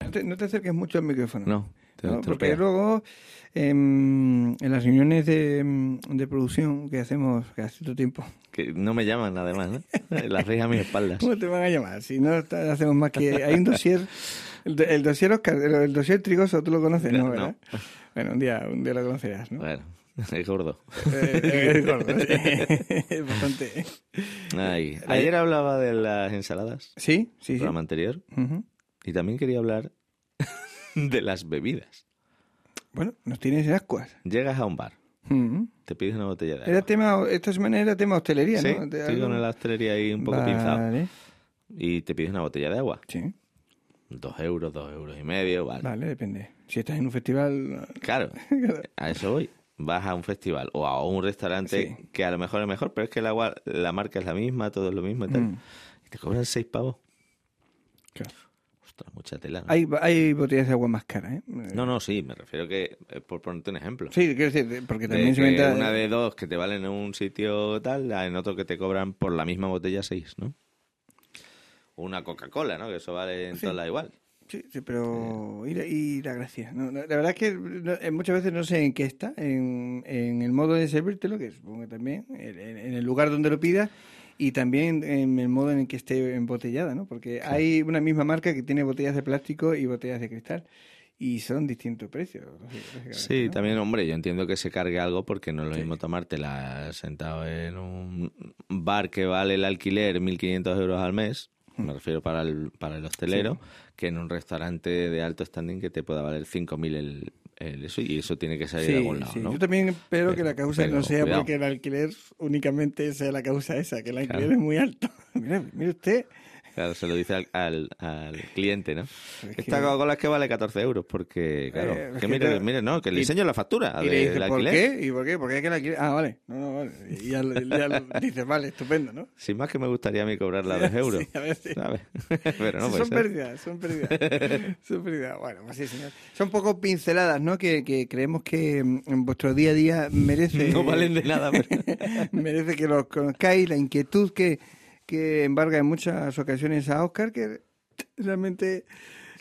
No te, no te acerques mucho al micrófono. No, te ¿no? Porque luego em, en las reuniones de, em, de producción que hacemos cada cierto tiempo, Que no me llaman además, ¿no? Las veis a mis espaldas. ¿cómo te van a llamar? Si no hacemos más que... Hay un dossier, el, el dossier Oscar, el, el dossier Trigoso, tú lo conoces, ¿no? No. ¿verdad? Bueno, un día, un día lo conocerás, ¿no? Bueno, es gordo. Eh, es gordo, sí. Es bastante... Ay, ayer hablaba de las ensaladas, Sí, sí, sí. programa anterior, Ujú. Y también quería hablar de las bebidas. Bueno, nos tienes ascuas. Llegas a un bar, Ujú. te pides una botella de Era agua. tema, esta semana era tema hostelería, Sí, ¿no? Estoy algo- con la hostelería ahí un poco pinzado. Y te pides una botella de agua. sí, Dos euros, dos euros y medio, vale. vale, depende. Si estás en un festival... Claro, a eso voy. Vas a un festival o a un restaurante Sí. que a lo mejor es mejor, pero es que el agua, la marca es la misma, todo es lo mismo y tal. Mm. Y te cobran seis pavos. Claro. Ostras, mucha tela. ¿no? Hay, hay botellas de agua más caras, ¿eh? No, no, sí, me refiero que, eh, por ponerte un ejemplo. Sí, quiero decir, porque De también se que inventa... una de dos que te valen en un sitio tal, en otro que te cobran por la misma botella seis, ¿no? Una Coca-Cola, ¿no? Que eso vale en Sí. todas las igual. Sí, sí, pero... Y la, y la gracia. No, la verdad es que no, eh, muchas veces no sé en qué está, en, en el modo de servírtelo, que supongo que también, en- en el lugar donde lo pidas, y también en el modo en el que esté embotellada, ¿no? Porque hay una misma marca que tiene botellas de plástico y botellas de cristal, y son distintos precios. Sí, ¿no? también, hombre, yo entiendo que se cargue algo porque no es lo mismo tomártela sentado en un bar que vale el alquiler 1.500 euros al mes, me refiero para el, para el hostelero, que en un restaurante de alto standing que te pueda valer 5.000 el, el eso, y eso tiene que salir Sí, de algún lado, sí. ¿no? Yo también espero que la causa pero no sea cuidado. porque el alquiler únicamente sea la causa esa, que el alquiler Claro. es muy alto. mire, mire usted. Claro, se lo dice al, al, al cliente, ¿no? Es Esta Coca-Cola es que vale 14 euros, porque, claro, Eh, que que mire, te- mire, no, que le enseño la factura Y le del dice, ¿por alquiler. qué? ¿Y por qué? Porque es que el alquiler... Ah, vale. No, no, vale. Y ya, ya lo- dices, vale, estupendo, ¿no? Sin más que me gustaría a mí cobrarla dos euros, Sí, a ver, sí. ¿sabes? Pero no puede son ser. pérdidas, son pérdidas. son pérdidas. Bueno, pues sí, señor. Son poco pinceladas, ¿no? Que, que creemos que mm, en vuestro día a día merece... No valen de nada, pero... merece que los conozcáis, la inquietud que, que embarga en muchas ocasiones a Oscar, que realmente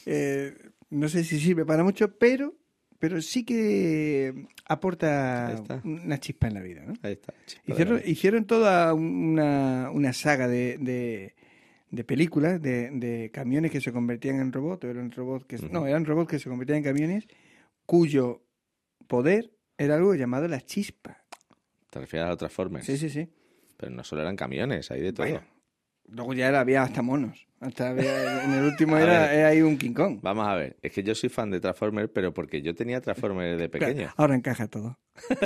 eh, no sé si sirve para mucho, pero, pero sí que aporta una chispa en la vida. ¿no? Ahí está. Hicieron, hicieron toda una, una saga de, de, de películas de, de camiones que se convertían en robots, eran robots que, no, eran robots que se convertían en camiones, cuyo poder era algo llamado la chispa. Te refieres a los Transformers. Sí, sí, sí. Pero no solo eran camiones, hay de todo. Bueno, luego ya era- había hasta monos. Hasta había- en el último era, era ahí un King Kong. Vamos a ver, es que yo soy fan de Transformers, pero porque yo tenía Transformers de pequeño. Claro, ahora encaja todo.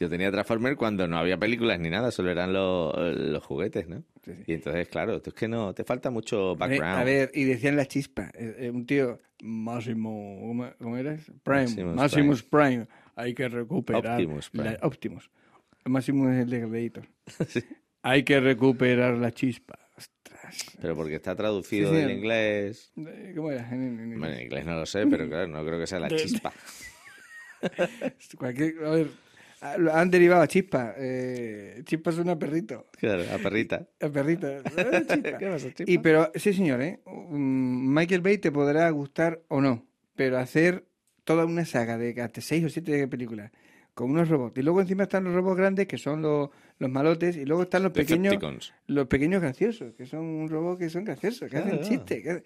Yo tenía Transformers cuando no había películas ni nada, solo eran los, los juguetes, ¿no? Sí, sí. Y entonces, claro, tú es que no, te falta mucho background. A ver, y decían la chispa. eh, eh, un tío, Máximo, ¿cómo, eras? Prime. Maximus Maximus Prime. Hay que recuperar. Optimus Prime. la- Optimus. Máximo es el de Gladiator. Hay que recuperar la chispa. Ostras. Pero porque está traducido Sí, del inglés. ¿Cómo era? En- en- en- Bueno, en inglés no lo sé, pero claro, no creo que sea la chispa. Cualquier, a ver, han derivado a chispa. Eh, chispa suena a perrito. Claro, la perrita. A perrito. Eh, chispa. ¿Qué pasa, chispa? Y pero, sí señor, ¿eh? Mm, Michael Bay te podrá gustar o no, pero hacer toda una saga de hasta seis o siete películas con unos robots. Y luego encima están los robots grandes, que son los, los malotes, y luego están los pequeños Decepticons. los pequeños graciosos, que son un robot que son graciosos, que hacen chistes. que-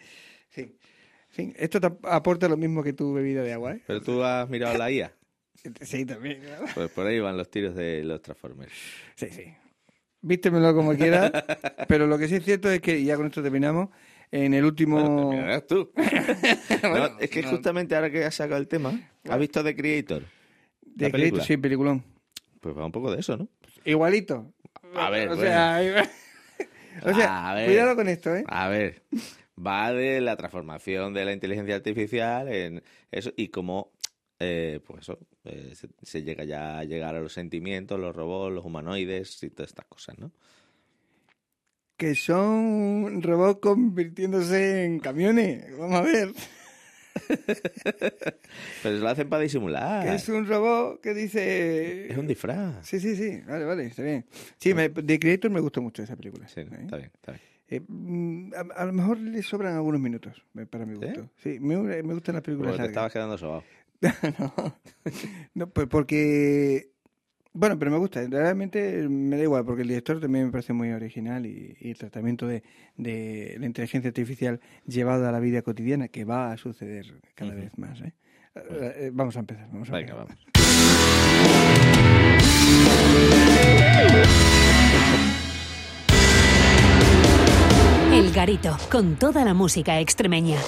Sí. Esto te aporta lo mismo que tu bebida de agua, ¿eh? Pero tú has mirado la IA. Sí, también. claro. Pues por ahí van los tiros de los Transformers. Sí, sí. Vístemelo como quieras, pero lo que sí es cierto es que, y ya con esto terminamos, en el último... Bueno, tú. Bueno, No, es que no. justamente ahora que has sacado el tema, ¿has visto The Creator? De crédito, sí, peliculón. Pues va un poco de eso, ¿no? Igualito. A ver, o sea, o sea, A ver. cuidado con esto, ¿eh? A ver, va de la transformación de la inteligencia artificial en eso y cómo eh, pues eso, eh, se, se llega ya a llegar a los sentimientos, los robots, los humanoides y todas estas cosas, ¿no? Que son robots convirtiéndose en camiones. Vamos a ver. Pero lo hacen para disimular. Que es un robot que dice... Es un disfraz. Sí, sí, sí. Vale, vale, está bien. Sí, me, de Creator me gustó mucho esa película. Sí, ¿eh? está bien, está bien. Eh, mm, a, a lo mejor le sobran algunos minutos, para mi gusto. Sí, me, me gustan las películas Porque te largas. estabas quedando sobado. no, no, pues porque... Bueno, pero me gusta, realmente me da igual, porque el director también me parece muy original y, y el tratamiento de, de la inteligencia artificial llevado a la vida cotidiana, que va a suceder cada vez más. ¿eh? Eh, eh, vamos a empezar, vamos a Venga, empezar. vamos. El Garito, con toda la música extremeña.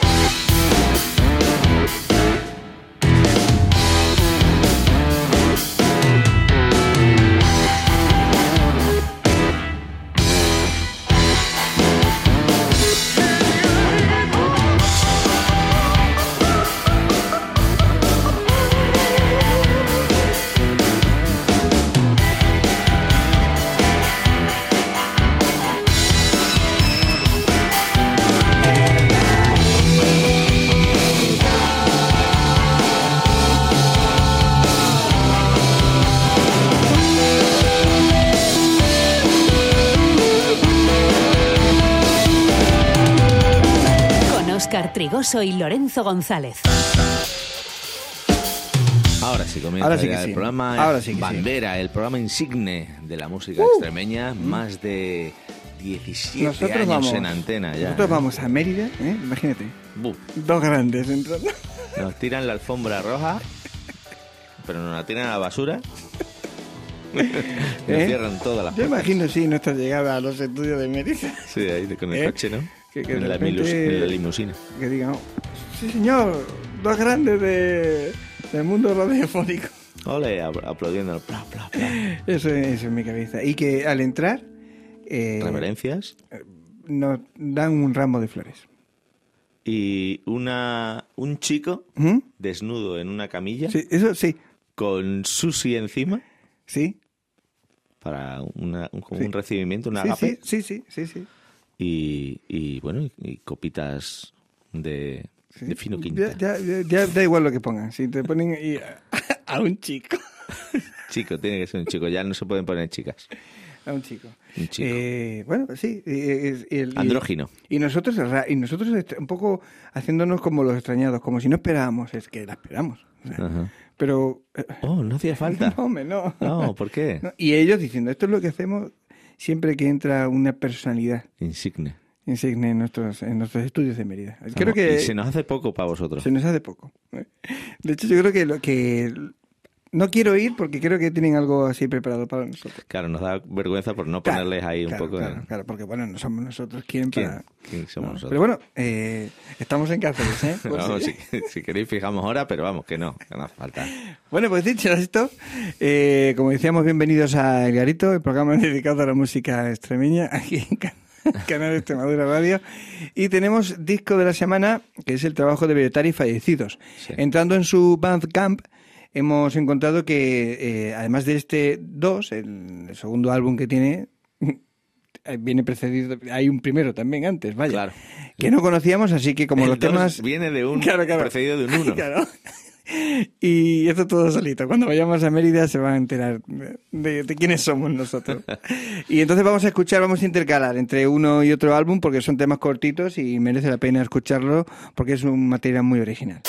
Trigoso y Lorenzo González. Ahora sí comienza Ahora sí que el sí. programa Ahora sí que sí. Bandera, el programa insigne de la música extremeña, más de 17 Nosotros años vamos, en antena ya. nosotros vamos a Mérida, ¿eh? imagínate, Buf, dos grandes entrando. nos tiran la alfombra roja, pero nos la tiran a la basura. Nos ¿Eh? cierran todas las Yo puertas. imagino, sí, nuestra llegada a los estudios de Mérida. Sí, ahí con el ¿Eh? coche, ¿no? Que- que de en, la repente- milus- en la limusina. Que digan, "Oh, sí señor, dos grandes de, del mundo radiofónico. Ole, apl- aplaudiendo. Pla, pla, pla. Eso, es- eso es mi cabeza. Y que al entrar eh, Reverencias. nos dan un ramo de flores. Y una, un chico ¿Mm? desnudo en una camilla Sí, eso sí, con sushi encima sí. para una- un, como Sí. un recibimiento, un Sí, agape. sí, sí, sí, sí. Y, y, bueno, y, y copitas de, Sí. de fino quinta. ya, ya- ya da igual lo que pongan. Si te ponen y- a un chico. Chico, tiene que ser un chico. Ya no se pueden poner chicas. A un chico. Un chico. Eh, bueno, sí. eh, y el- y- Andrógino. Y nosotros, ra- y nosotros un poco haciéndonos como los extrañados, como si no esperábamos, es que la esperamos. o sea, Ajá. Pero. eh, Oh, no hacía falta. No, hombre, no. No, ¿por qué? No, Y ellos diciendo, esto es lo que hacemos siempre que entra una personalidad Insigne. insigne en nuestros, en nuestros estudios de Mérida. Creo que Y se nos hace poco para vosotros. se nos hace poco. De hecho, yo creo que lo que no quiero ir porque creo que tienen algo así preparado para nosotros. Claro, nos da vergüenza por no Claro, ponerles ahí un claro, poco. Claro, de- claro, porque bueno, no somos nosotros quien ¿Quién? para. ¿Quién somos No, nosotros? Pero bueno, eh, estamos en Cáceres, ¿eh? Por Vamos, si- si, si queréis fijamos ahora, pero vamos, que no, que no hace falta. Bueno, pues dicho esto, eh, como decíamos, bienvenidos a El Garito, el programa dedicado a la música extremeña, aquí en Ca- Canal Extremadura Radio. Y tenemos disco de la semana, que es el trabajo de Bellotari Fallecidos. Sí. Entrando en su Bandcamp, hemos encontrado que, eh, además de este 2, el segundo álbum que tiene, viene precedido, hay un primero también antes, vaya. Claro. Que no conocíamos, así que como El los temas... viene de un Claro, claro. precedido de un uno. Claro. Y esto todo solito. Cuando vayamos a Mérida se van a enterar de- de quiénes somos nosotros. Y entonces vamos a escuchar, vamos a intercalar entre uno y otro álbum porque son temas cortitos y merece la pena escucharlo porque es un material muy original.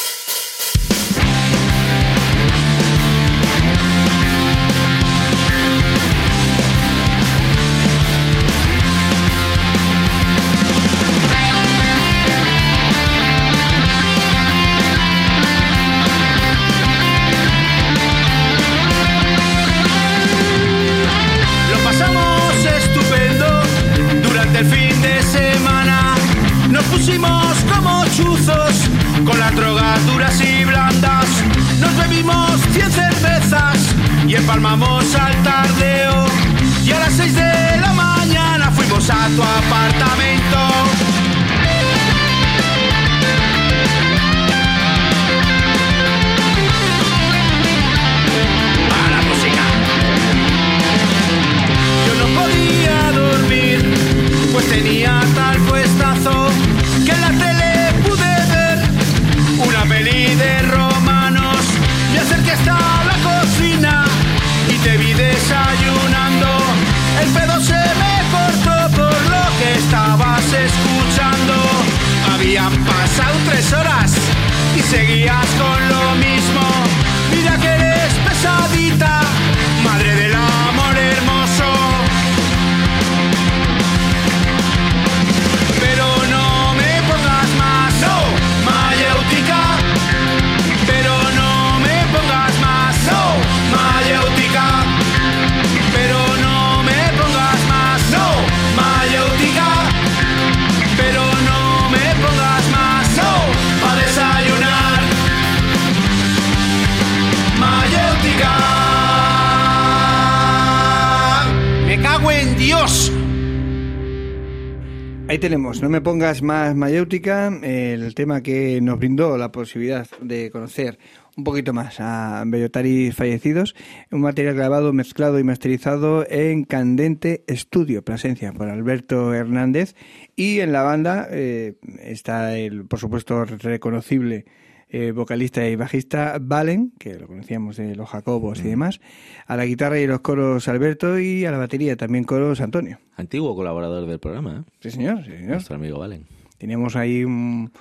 Tenemos, no me pongas más mayéutica, el tema que nos brindó la posibilidad de conocer un poquito más a Bellotari fallecidos, un material grabado, mezclado y masterizado en Candente Estudio, presencia por Alberto Hernández, y en la banda eh, está el, por supuesto, reconocible eh, vocalista y bajista Valen, que lo conocíamos de los Jacobos y demás, a la guitarra y los coros Alberto y a la batería también coros Antonio. Antiguo colaborador del programa, ¿eh? Sí, señor, sí, señor. nuestro amigo Valen. Teníamos ahí un,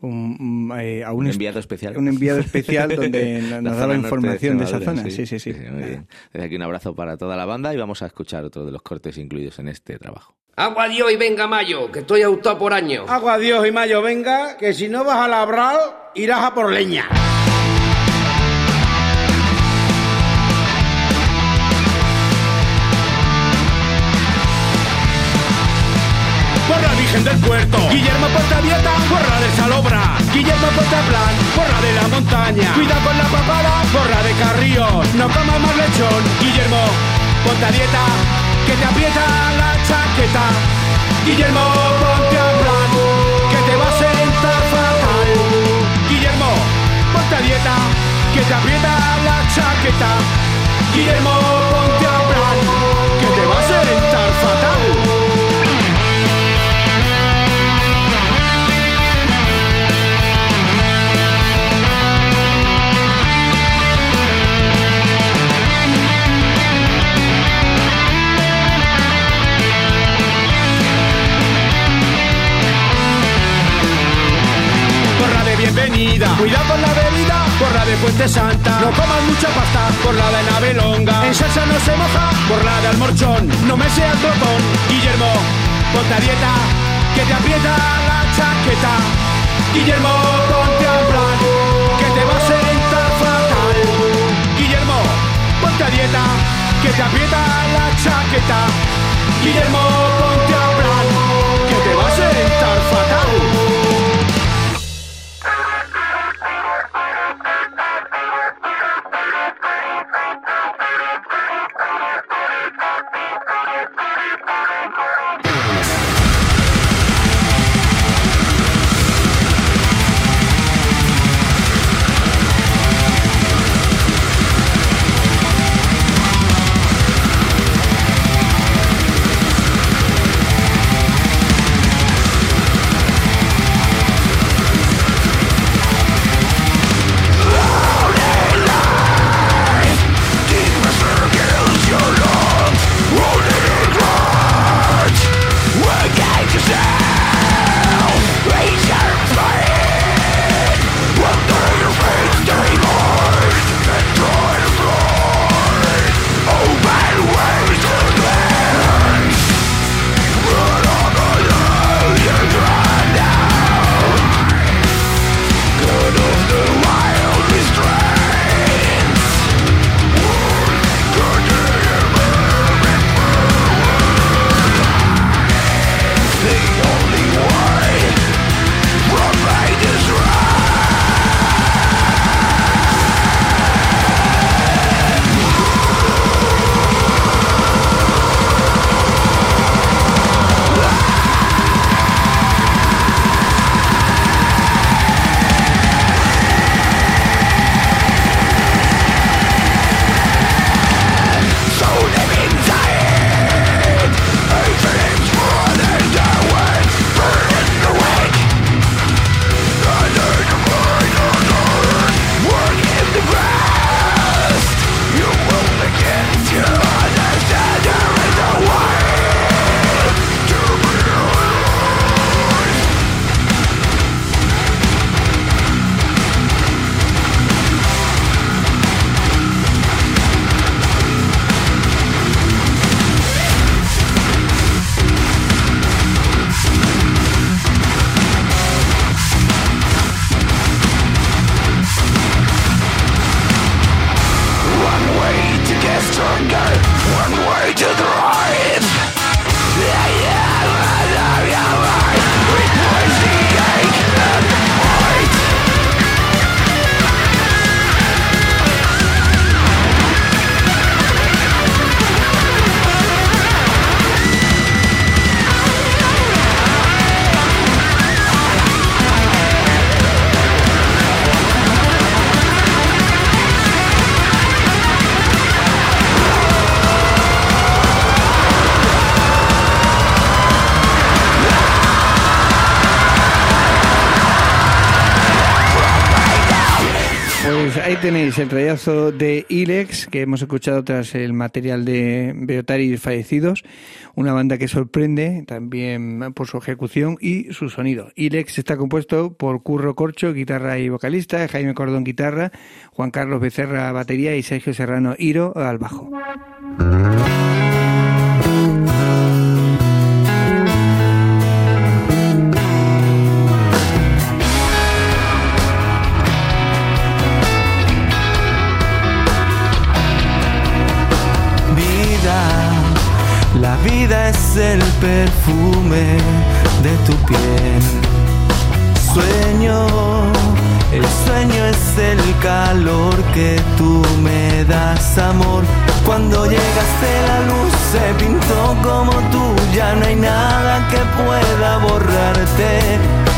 un- eh, a un, enviado especial. Un enviado especial donde nos daba información de, esa zona. Sí, sí, sí. muy bien. Desde aquí un abrazo para toda la banda y vamos a escuchar otro de los cortes incluidos en este trabajo. Agua Dios y venga mayo, que estoy autado por año. Agua Dios y Mayo venga, que si no vas a labrar, irás a por leña. por la Virgen del Puerto. Guillermo Portavieta, por la del Salobra. Guillermo Portaplan, por la de la montaña. Cuida con la papada, por la de Carrillos. No comas más lechón. Guillermo Portavieta, que te aprieta la chaqueta. Guillermo Portaplan, que te va a sentar fatal. Guillermo Portavieta, que te aprieta la chaqueta. Guillermo bienvenida, cuidado con la bebida, porra de Puente Santa, no comas mucha pasta, por la de Navelonga, en salsa no se moja, por la de Almorchón, no me seas botón, Guillermo, ponte a dieta, que te aprieta la chaqueta, Guillermo, ponte a plan, que te va a sentar fatal, Guillermo, ponte a dieta, que te aprieta la chaqueta, Guillermo, Ahí tenéis el trayazo de Ilex, que hemos escuchado tras el material de Beotaris Fallecidos, una banda que sorprende también por su ejecución y su sonido. Ilex está compuesto por Curro Corcho, guitarra y vocalista, Jaime Cordón, guitarra, Juan Carlos Becerra, batería y Sergio Serrano Hiro al bajo. vida es el perfume de tu piel. Sueño, el sueño es el calor que tú me das, amor. Cuando llegaste la luz se pintó como tú, ya no hay nada que pueda borrarte.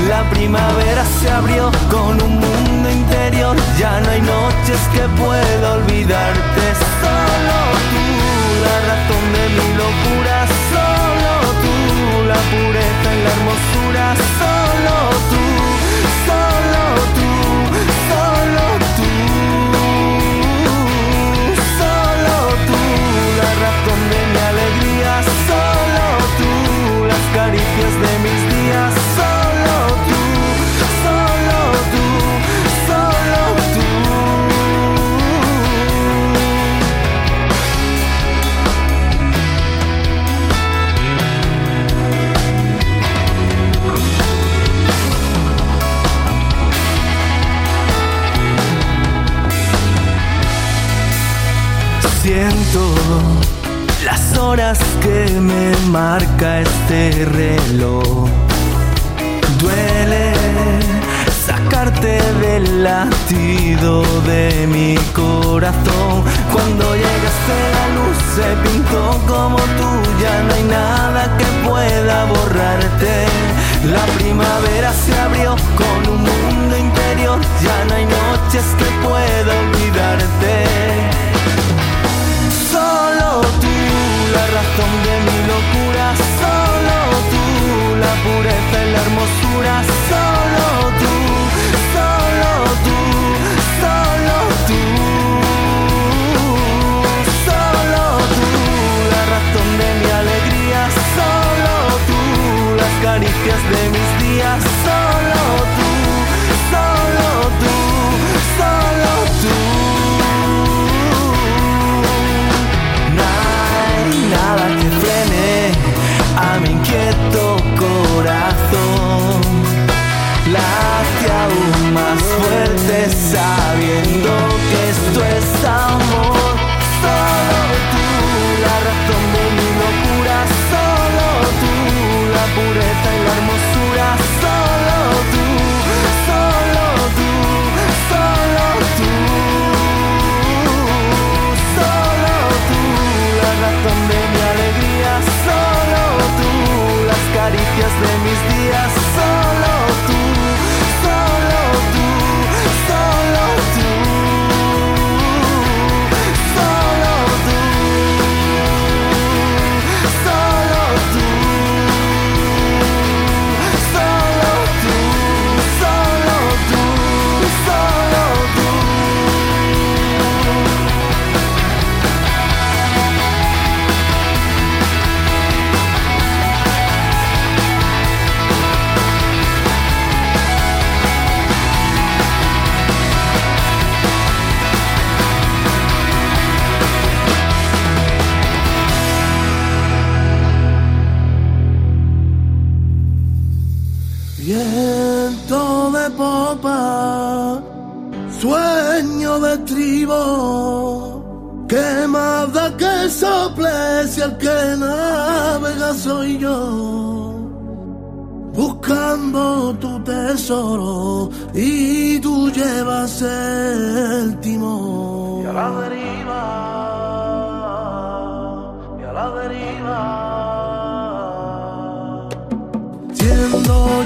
La primavera se abrió con un mundo interior, ya no hay noches que pueda olvidarte, solo tú de mi locura, solo tú, la pureza y la hermosura, solo tú.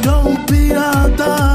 yo un pirata.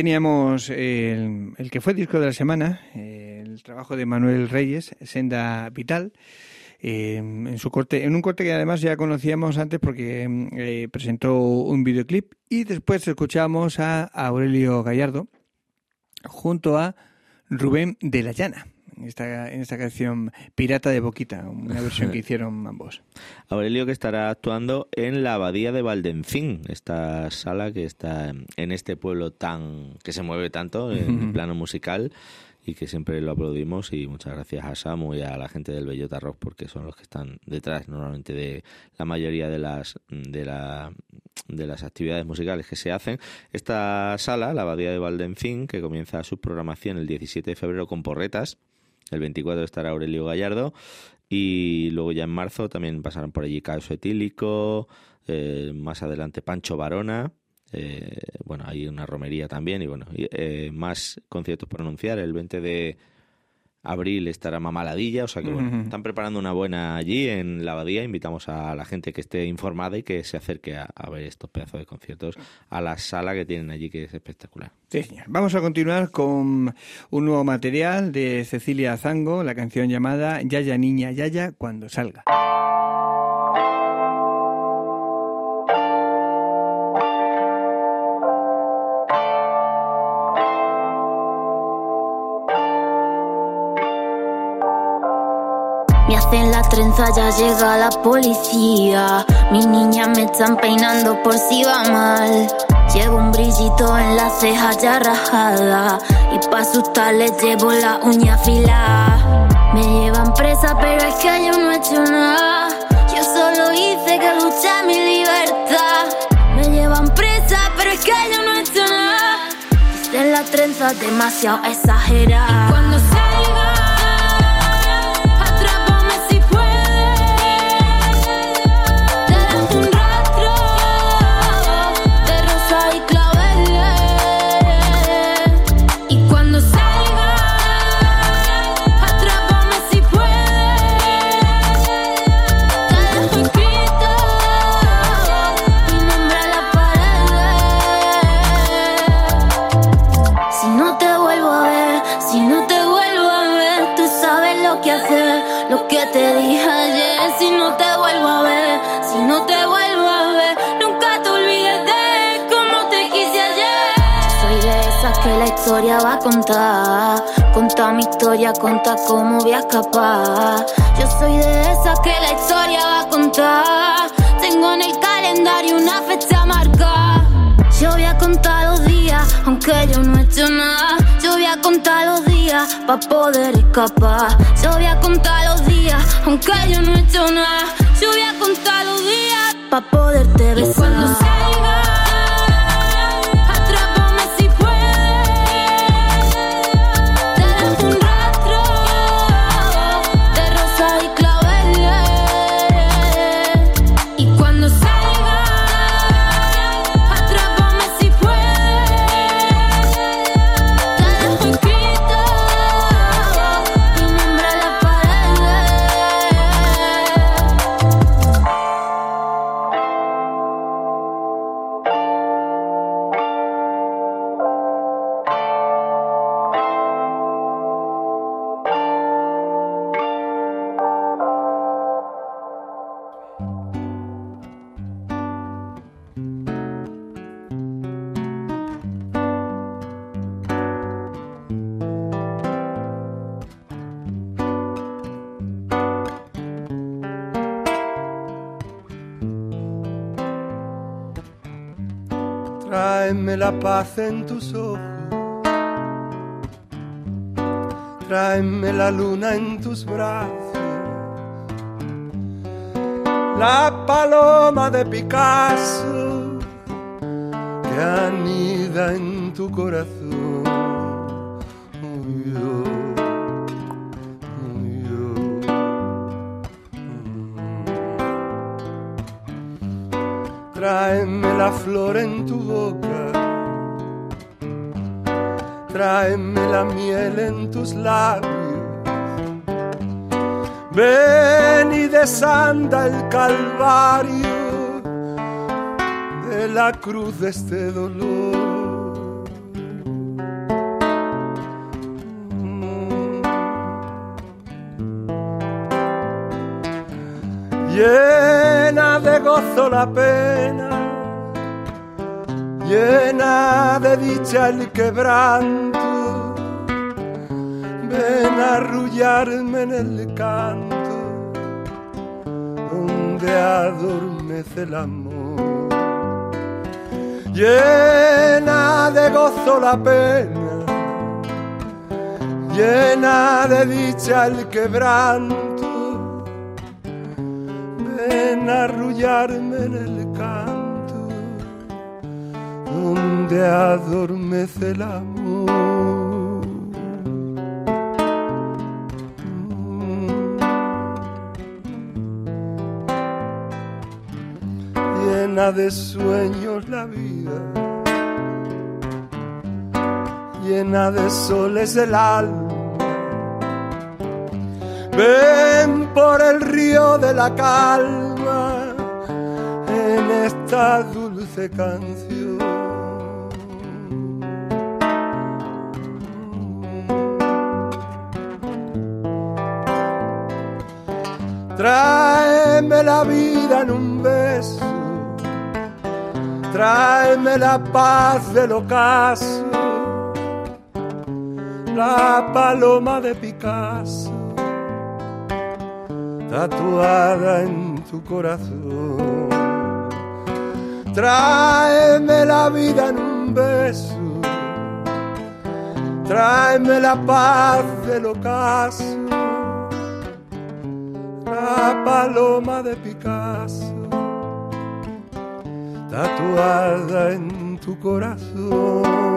Teníamos el, que fue disco de la semana, eh, el trabajo de Manuel Reyes, Senda Vital. eh, en su corte, en un corte que además ya conocíamos antes porque eh, presentó un videoclip y después escuchamos a Aurelio Gallardo junto a Rubén de la Llana esta, en esta canción Pirata de Boquita, una versión que hicieron ambos. Aurelio que estará actuando en la Abadía de Valdencín, esta sala que está en este pueblo tan que se mueve tanto en Ujú. plano musical y que siempre lo aplaudimos y muchas gracias a Samu y a la gente del Bellota Rock porque son los que están detrás normalmente de la mayoría de las de la de las actividades musicales que se hacen. Esta sala, la Abadía de Valdencín, que comienza su programación el 17 de febrero con porretas, el 24 estará Aurelio Gallardo y luego ya en marzo también pasarán por allí Caos Etílico, eh, más adelante Pancho Varona, eh, bueno, hay una romería también y bueno, eh, más conciertos por anunciar. El 20 de abril estará Mamaladilla, o sea que bueno, están preparando una buena allí en la abadía. Invitamos a la gente que esté informada y que se acerque a, a ver estos pedazos de conciertos a la sala que tienen allí que es espectacular. Sí, señor. Vamos a continuar con un nuevo material de Cecilia Zango, la canción llamada Yaya Niña Yaya cuando salga. Ya llega la policía. Mis niñas me están peinando por si va mal. Llevo un brillito en la ceja ya rajada. Y pa' asustarles llevo la uña afilada. Me llevan presa, pero es que yo no he hecho nada. Yo solo hice que luchar mi libertad. Me llevan presa, pero es que yo no he hecho nada. Dicen la trenza demasiado exagerada. Contar, contar mi historia, contar cómo voy a escapar. Yo soy de esas que la historia va a contar. Tengo en el calendario una fecha marcada. Yo voy a contar los días, aunque yo no he hecho nada. Yo voy a contar los días para poder escapar. Yo voy a contar los días, aunque yo no he hecho nada. Yo voy a contar los días para poderte besar. Paz en tus ojos. Tráeme la luna en tus brazos. La paloma de Picasso que anida en tu corazón. Tráeme la flor en tu boca. Miel en tus labios. Ven y desanda el calvario de la cruz de este dolor. Llena de gozo la pena, llena de dicha el quebranto. A arrullarme en el canto, donde adormece el amor. Llena de gozo la pena, llena de dicha el quebranto. Ven a arrullarme en el canto, donde adormece el amor. Llena de sueños la vida, llena de soles el alma. Ven por el río de la calma en esta dulce canción. Tráeme la vida en un tráeme la paz del ocaso, la paloma de Picasso tatuada en tu corazón. Tráeme la vida en un beso, tráeme la paz del ocaso, la paloma de Picasso, tatuada en tu corazón.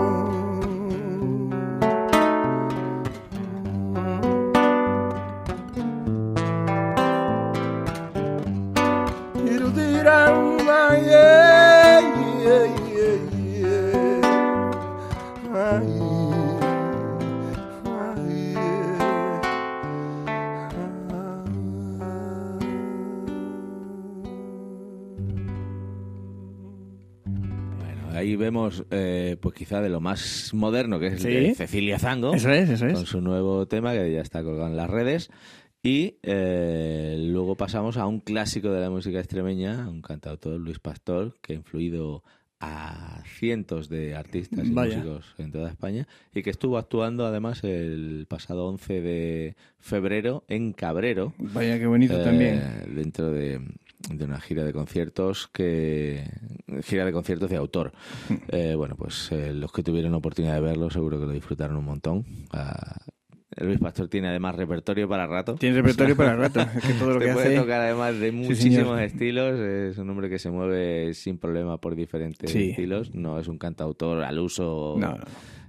Eh, pues quizá de lo más moderno, que es el Sí. de Cecilia Zango. Eso es, eso es. Con su nuevo tema que ya está colgado en las redes. Y eh, luego pasamos a un clásico de la música extremeña, un cantautor, Luis Pastor, que ha influido a cientos de artistas y Vaya. músicos en toda España y que estuvo actuando además el pasado 11 de febrero en Cabrero. Vaya, qué bonito eh, también. Dentro de, de una gira de conciertos que gira de conciertos de autor. Eh, bueno, pues eh, los que tuvieron oportunidad de verlo seguro que lo disfrutaron un montón. Ah, Luis Pastor tiene además repertorio para rato. Tiene repertorio para rato. Es que todo lo Te que puede hace. tocar además de muchísimos estilos. Es un hombre que se mueve sin problema por diferentes Sí. estilos. No es un cantautor al uso No, no.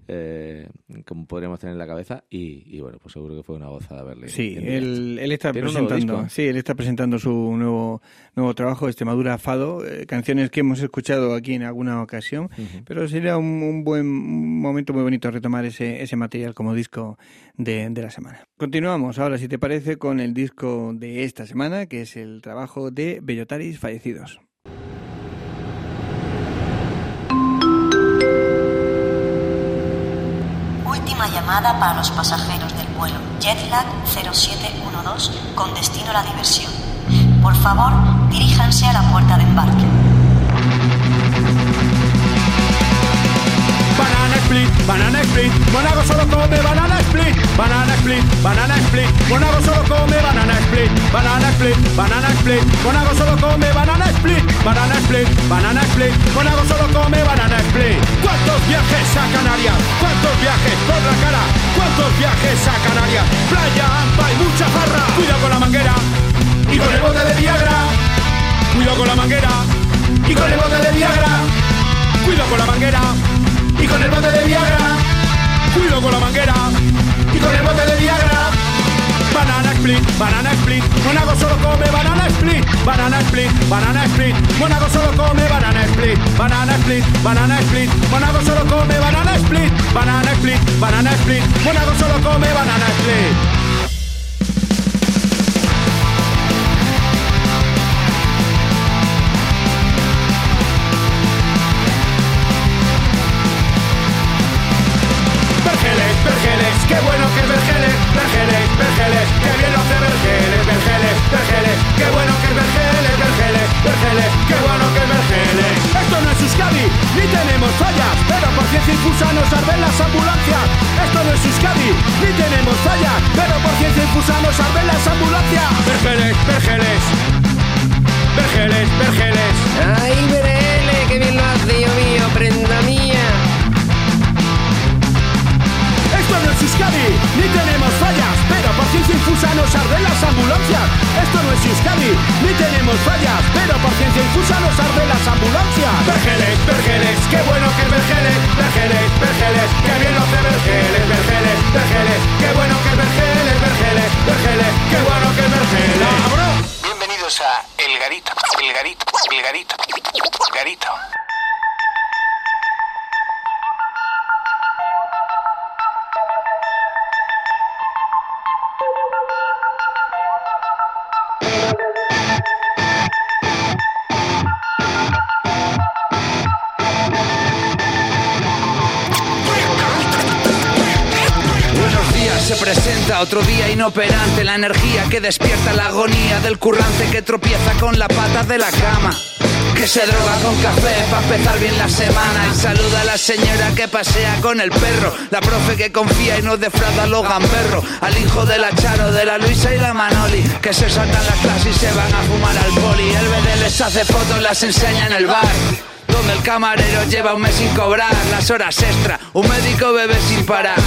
Eh, como podríamos tener en la cabeza. Y, y bueno, pues seguro que fue una gozada verle. Sí, él, él está presentando, sí, él está presentando su nuevo nuevo trabajo, Extremadura Fado, eh, canciones que hemos escuchado aquí en alguna ocasión, pero sería un, un buen momento muy bonito retomar ese, ese material como disco de, de la semana. Continuamos ahora, si te parece, con el disco de esta semana, que es el trabajo de Bellotaris Fallecidos. Llamada para los pasajeros del vuelo Jetlag 0712 con destino a la diversión. Por favor, diríjanse a la puerta de embarque. banana split, Monago solo come banana split, banana split, banana split, Monago solo come banana split, banana split, banana split, Monago solo come banana split, banana split, banana split, Monago solo come banana split. ¿Cuántos viajes a Canarias? ¿Cuántos viajes por la cara? ¿Cuántos viajes a Canarias? Playa, ampa y mucha farra. Cuidado con la manguera y con el bote de Viagra. Cuidado con la manguera y con el bote de Viagra. Cuidado con la manguera y con el bote de Viagra. Cuido con la manguera y con el bote de Viagra. Banana split, banana split, Monago solo come banana split, banana split, banana split, Monago solo come banana split, banana split, banana split, Monago solo come banana split, banana split, banana split, Monago solo come banana split. Qué bueno que es Vergeles, Vergeles, Vergeles, qué bien lo hace Vergeles, Vergeles, Vergeles, qué bueno que es Vergeles, Vergeles, Vergeles, qué bueno que es Vergeles. Esto no es Euskadi, ni tenemos fallas, pero por ciencia infusa nos arden las ambulancias. Esto no es Euskadi, ni tenemos fallas, pero por ciencia infusa nos arden las ambulancias. Vergeles, Vergeles, Vergeles, Vergeles. Ay, Verele, qué bien lo hace, Dios mío, prenda mía. Esto no es Euskadi, ni tenemos fallas, pero por ciencia infusa nos arden las ambulancias. Esto no es Euskadi, ni tenemos fallas, pero por ciencia infusa nos arden las ambulancias. Vergeles, Vergeles, qué bueno que es Vergeles, Vergeles, Vergeles, qué bien lo hace Vergeles, Vergeles, Vergeles, qué bueno que es Vergeles, Vergeles, Vergeles, qué bueno que es Vergeles. Bienvenidos a El Garito, El Garito, El Garito, Garito. Otro día inoperante, la energía que despierta la agonía del currante que tropieza con la pata de la cama. Que se droga con café para empezar bien la semana. Y saluda a la señora que pasea con el perro, la profe que confía y no defrauda a los gamberros, al hijo de la Charo, de la Luisa y la Manoli, que se saltan las clases y se van a fumar al poli, el BD les hace fotos, las enseña en el bar. Donde el camarero lleva un mes sin cobrar las horas extra, un médico bebe sin parar.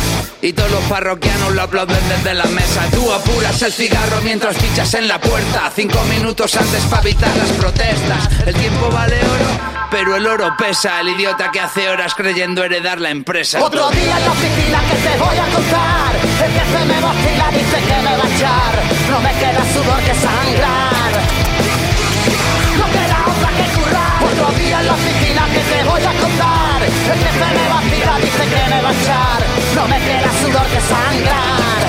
Y todos los parroquianos lo aplauden desde la mesa. Tú apuras el cigarro mientras fichas en la puerta. Cinco minutos antes para evitar las protestas. El tiempo vale oro, pero el oro pesa. El idiota que hace horas creyendo heredar la empresa. Otro día en la oficina que te voy a contar El jefe me vacila, dice que me va a echar No me queda sudor que sangrar El jefe me vacila, dice que me va a echar No me queda sudor que sangrar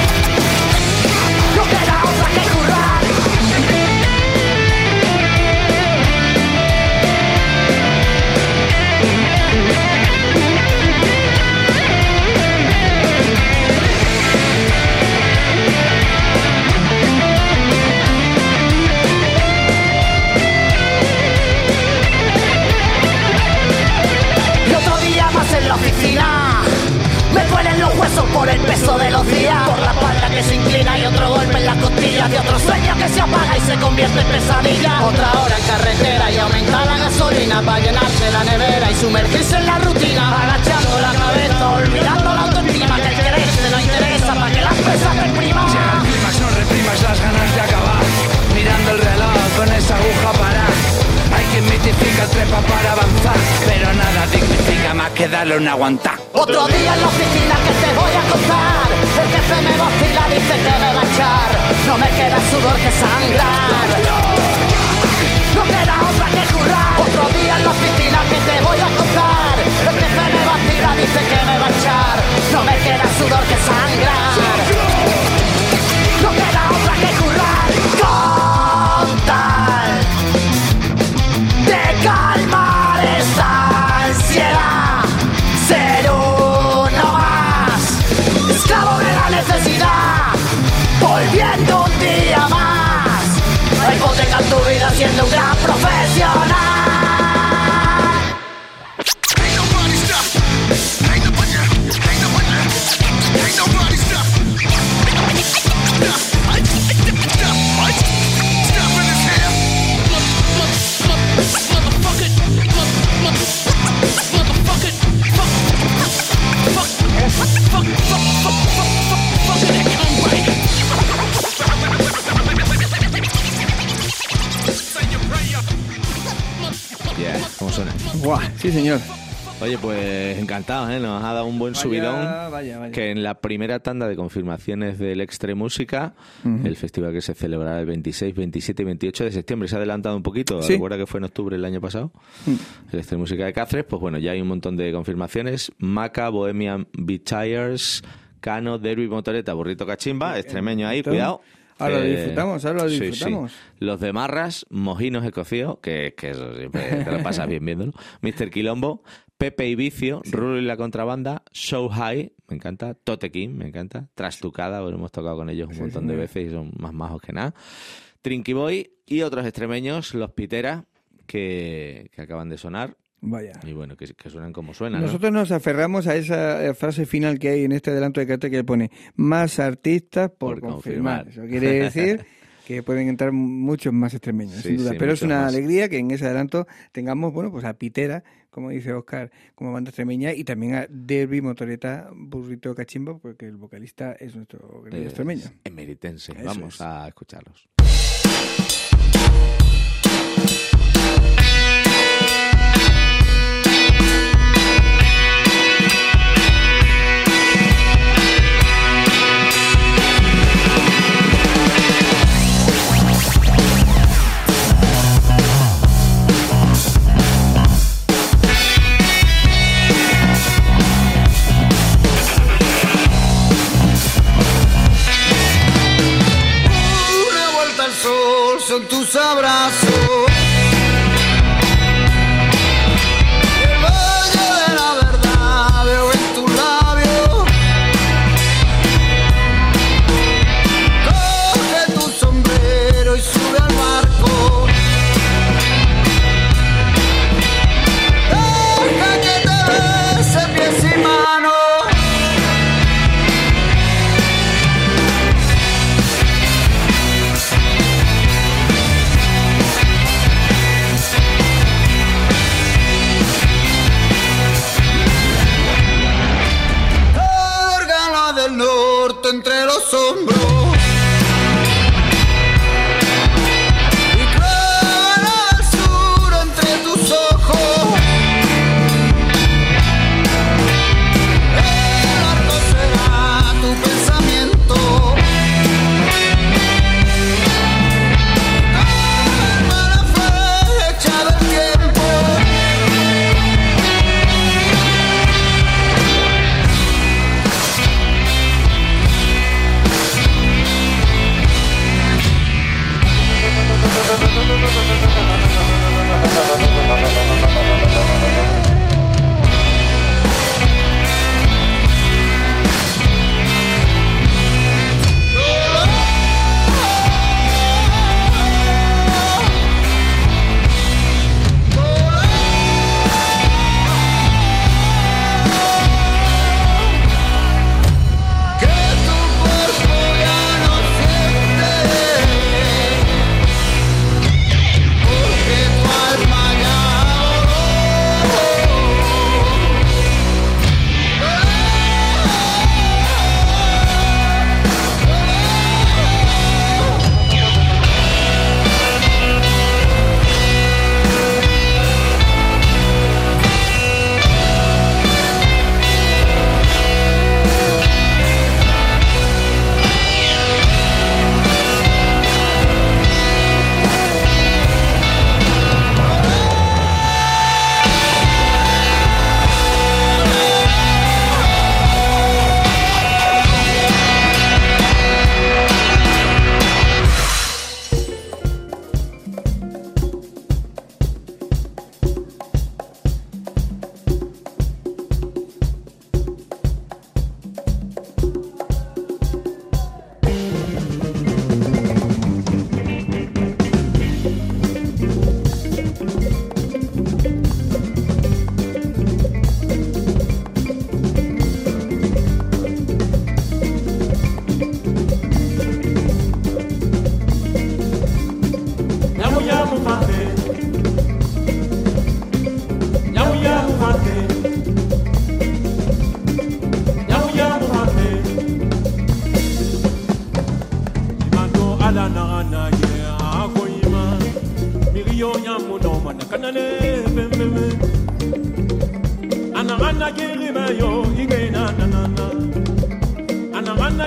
la oficina. Me duelen los huesos por el peso de los días. Por la espalda que se inclina y otro golpe en las costillas De otro sueño que se apaga y se convierte en pesadilla. Otra hora en carretera y aumenta la gasolina Para llenarse la nevera y sumergirse en la rutina. Agachando la cabeza, olvidando la autoestima Que el quererse no interesa para que las pesas te impriman Llega el no reprimas las ganas de acabar. Mirando el reloj con esa aguja para. Que darle un aguantar. Otro día en la oficina que te voy a contar El jefe me vacila, dice que me va a echar. No me queda sudor que sangrar. No queda otra que currar. Otro día en la oficina que te voy a contar El jefe me vacila, dice que me va a echar. No me queda sudor que sangrar sí señor. Oye, pues encantado, ¿eh? Nos ha dado un buen Vaya, subidón. vaya, vaya. Que en la primera tanda de confirmaciones del Extre Música, el festival que se celebrará el 26, 27 y 28 de septiembre, se ha adelantado un poquito. Sí. Recuerda que fue en octubre el año pasado. El Extre Música de Cáceres, pues bueno, ya hay un montón de confirmaciones. Maca, Bohemian Beat Tires, Cano, Derby, Motoreta, Burrito Cachimba, extremeño ahí, cuidado. Ahora lo Eh, disfrutamos, ahora lo sí, sí. disfrutamos. Los de Marras, Mojinos Escocíos, que, que eso siempre te lo pasas bien viéndolo. Mr. Quilombo, Pepe y Vicio, Rulo y la Contrabanda, Show High, me encanta. Tote King, me encanta. Trastucada, bueno, hemos tocado con ellos un montón de veces y son más majos que nada. Trinky Boy y otros extremeños, los Pitera, que, que acaban de sonar. Vaya. Y bueno, que, que suenan como suenan. ¿no? Nosotros nos aferramos a esa eh, frase final que hay en este adelanto de cartel que pone más artistas por, Por confirmar. confirmar. Eso quiere decir que pueden entrar muchos más extremeños, Sí, sin duda. sí, Pero es una más. alegría que en ese adelanto tengamos, bueno, pues a Pitera, como dice Oscar, como banda extremeña, y también a Derby, Motoreta, Burrito Cachimbo, porque el vocalista es nuestro querido extremeño. Emeritense. Eso Vamos es. a escucharlos.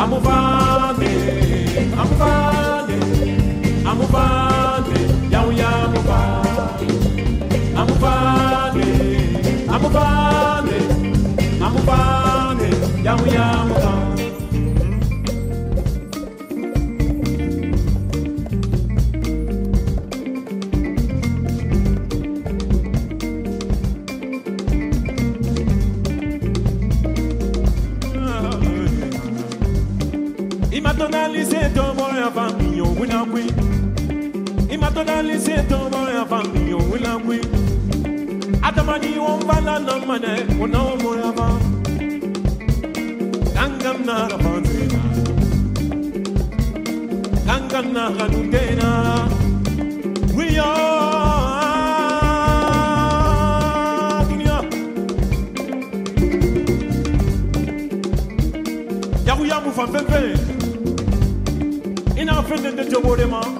Amuvande, amuvande, amuvande, yau ya amuvande, amuvande, amuvande, amuvande, yau wuli se tɔɔrɔ ya fan bi o wula koyi adamaden ya we are dunia. Fan fɛn fɛn i de.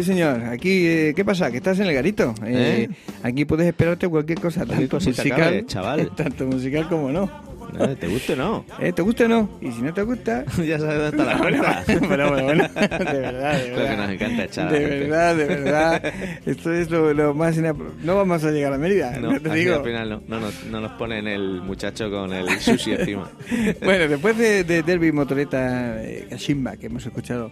Sí, señor. Aquí, eh, ¿qué pasa? Que estás en el garito. Eh, ¿Eh? Aquí puedes esperarte cualquier cosa, Cualquier tanto cosita musical, cabe, chaval. tanto musical como no. Eh, ¿Te gusta o no? Eh, ¿Te gusta o no? Y si no te gusta... ya sabes dónde está la puerta. bueno, bueno, bueno. De verdad, de Lo verdad. que nos encanta echar a De gente. verdad, de verdad. Esto es lo, lo más... inapro- No vamos a llegar a Mérida, No, no, te digo. al final no, no, nos, no nos ponen el muchacho con el sushi encima. Bueno, después de, de Derby Motoreta eh, Kashimba, que hemos escuchado,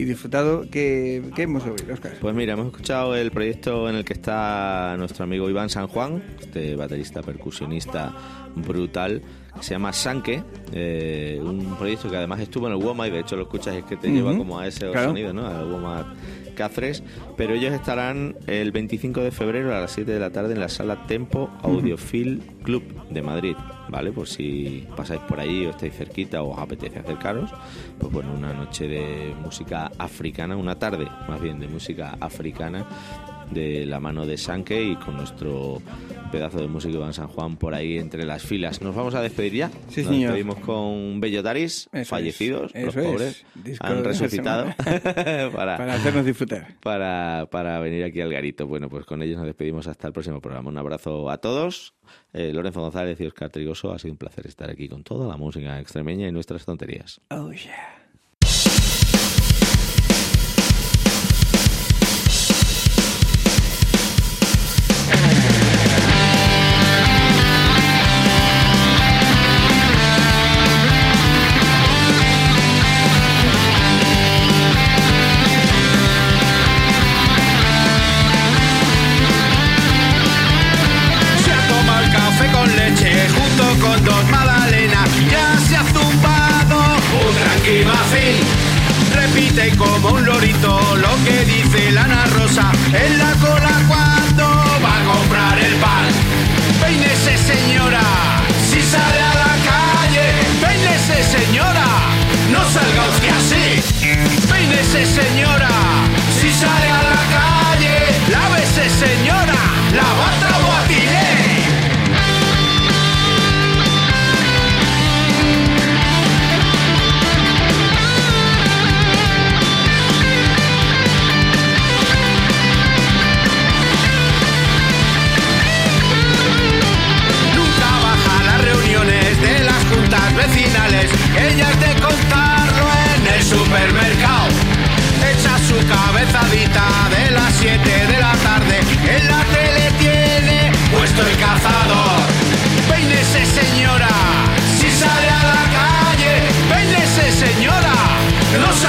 y disfrutado. ¿Qué, qué hemos oído, Oscar? Pues mira, hemos escuchado el proyecto en el que está nuestro amigo Iván San Juan, este baterista percusionista brutal, que se llama Sanke, eh, un proyecto que además estuvo en el WOMA y de hecho lo escuchas es que te lleva como a ese Claro. sonido, ¿no? Al WOMA Cáceres, pero ellos estarán el 25 de febrero a las 7 de la tarde en la sala Tempo Audiofil Club de Madrid, ¿vale? Por si pasáis por allí o estáis cerquita o os apetece acercaros, pues bueno, una noche de música africana, una tarde más bien de música africana de la mano de Sanke y con nuestro pedazo de músico Iván San Juan por ahí entre las filas. Nos vamos a despedir ya. Sí, Nos señor. despedimos con Bellotaris, Eso es, fallecidos, los pobres. Disco Han resucitado Para hacernos disfrutar. para, para venir aquí al garito. Bueno, pues con ellos nos despedimos hasta el próximo programa. Un abrazo a todos. Eh, Lorenzo González y Oscar Trigoso, ha sido un placer estar aquí con toda la música extremeña y nuestras tonterías. Oh, yeah. Como un lorito lo que dice la Ana Rosa en la cola estoy cazado. Peínese señora, si sale a la calle, peínese señora. Los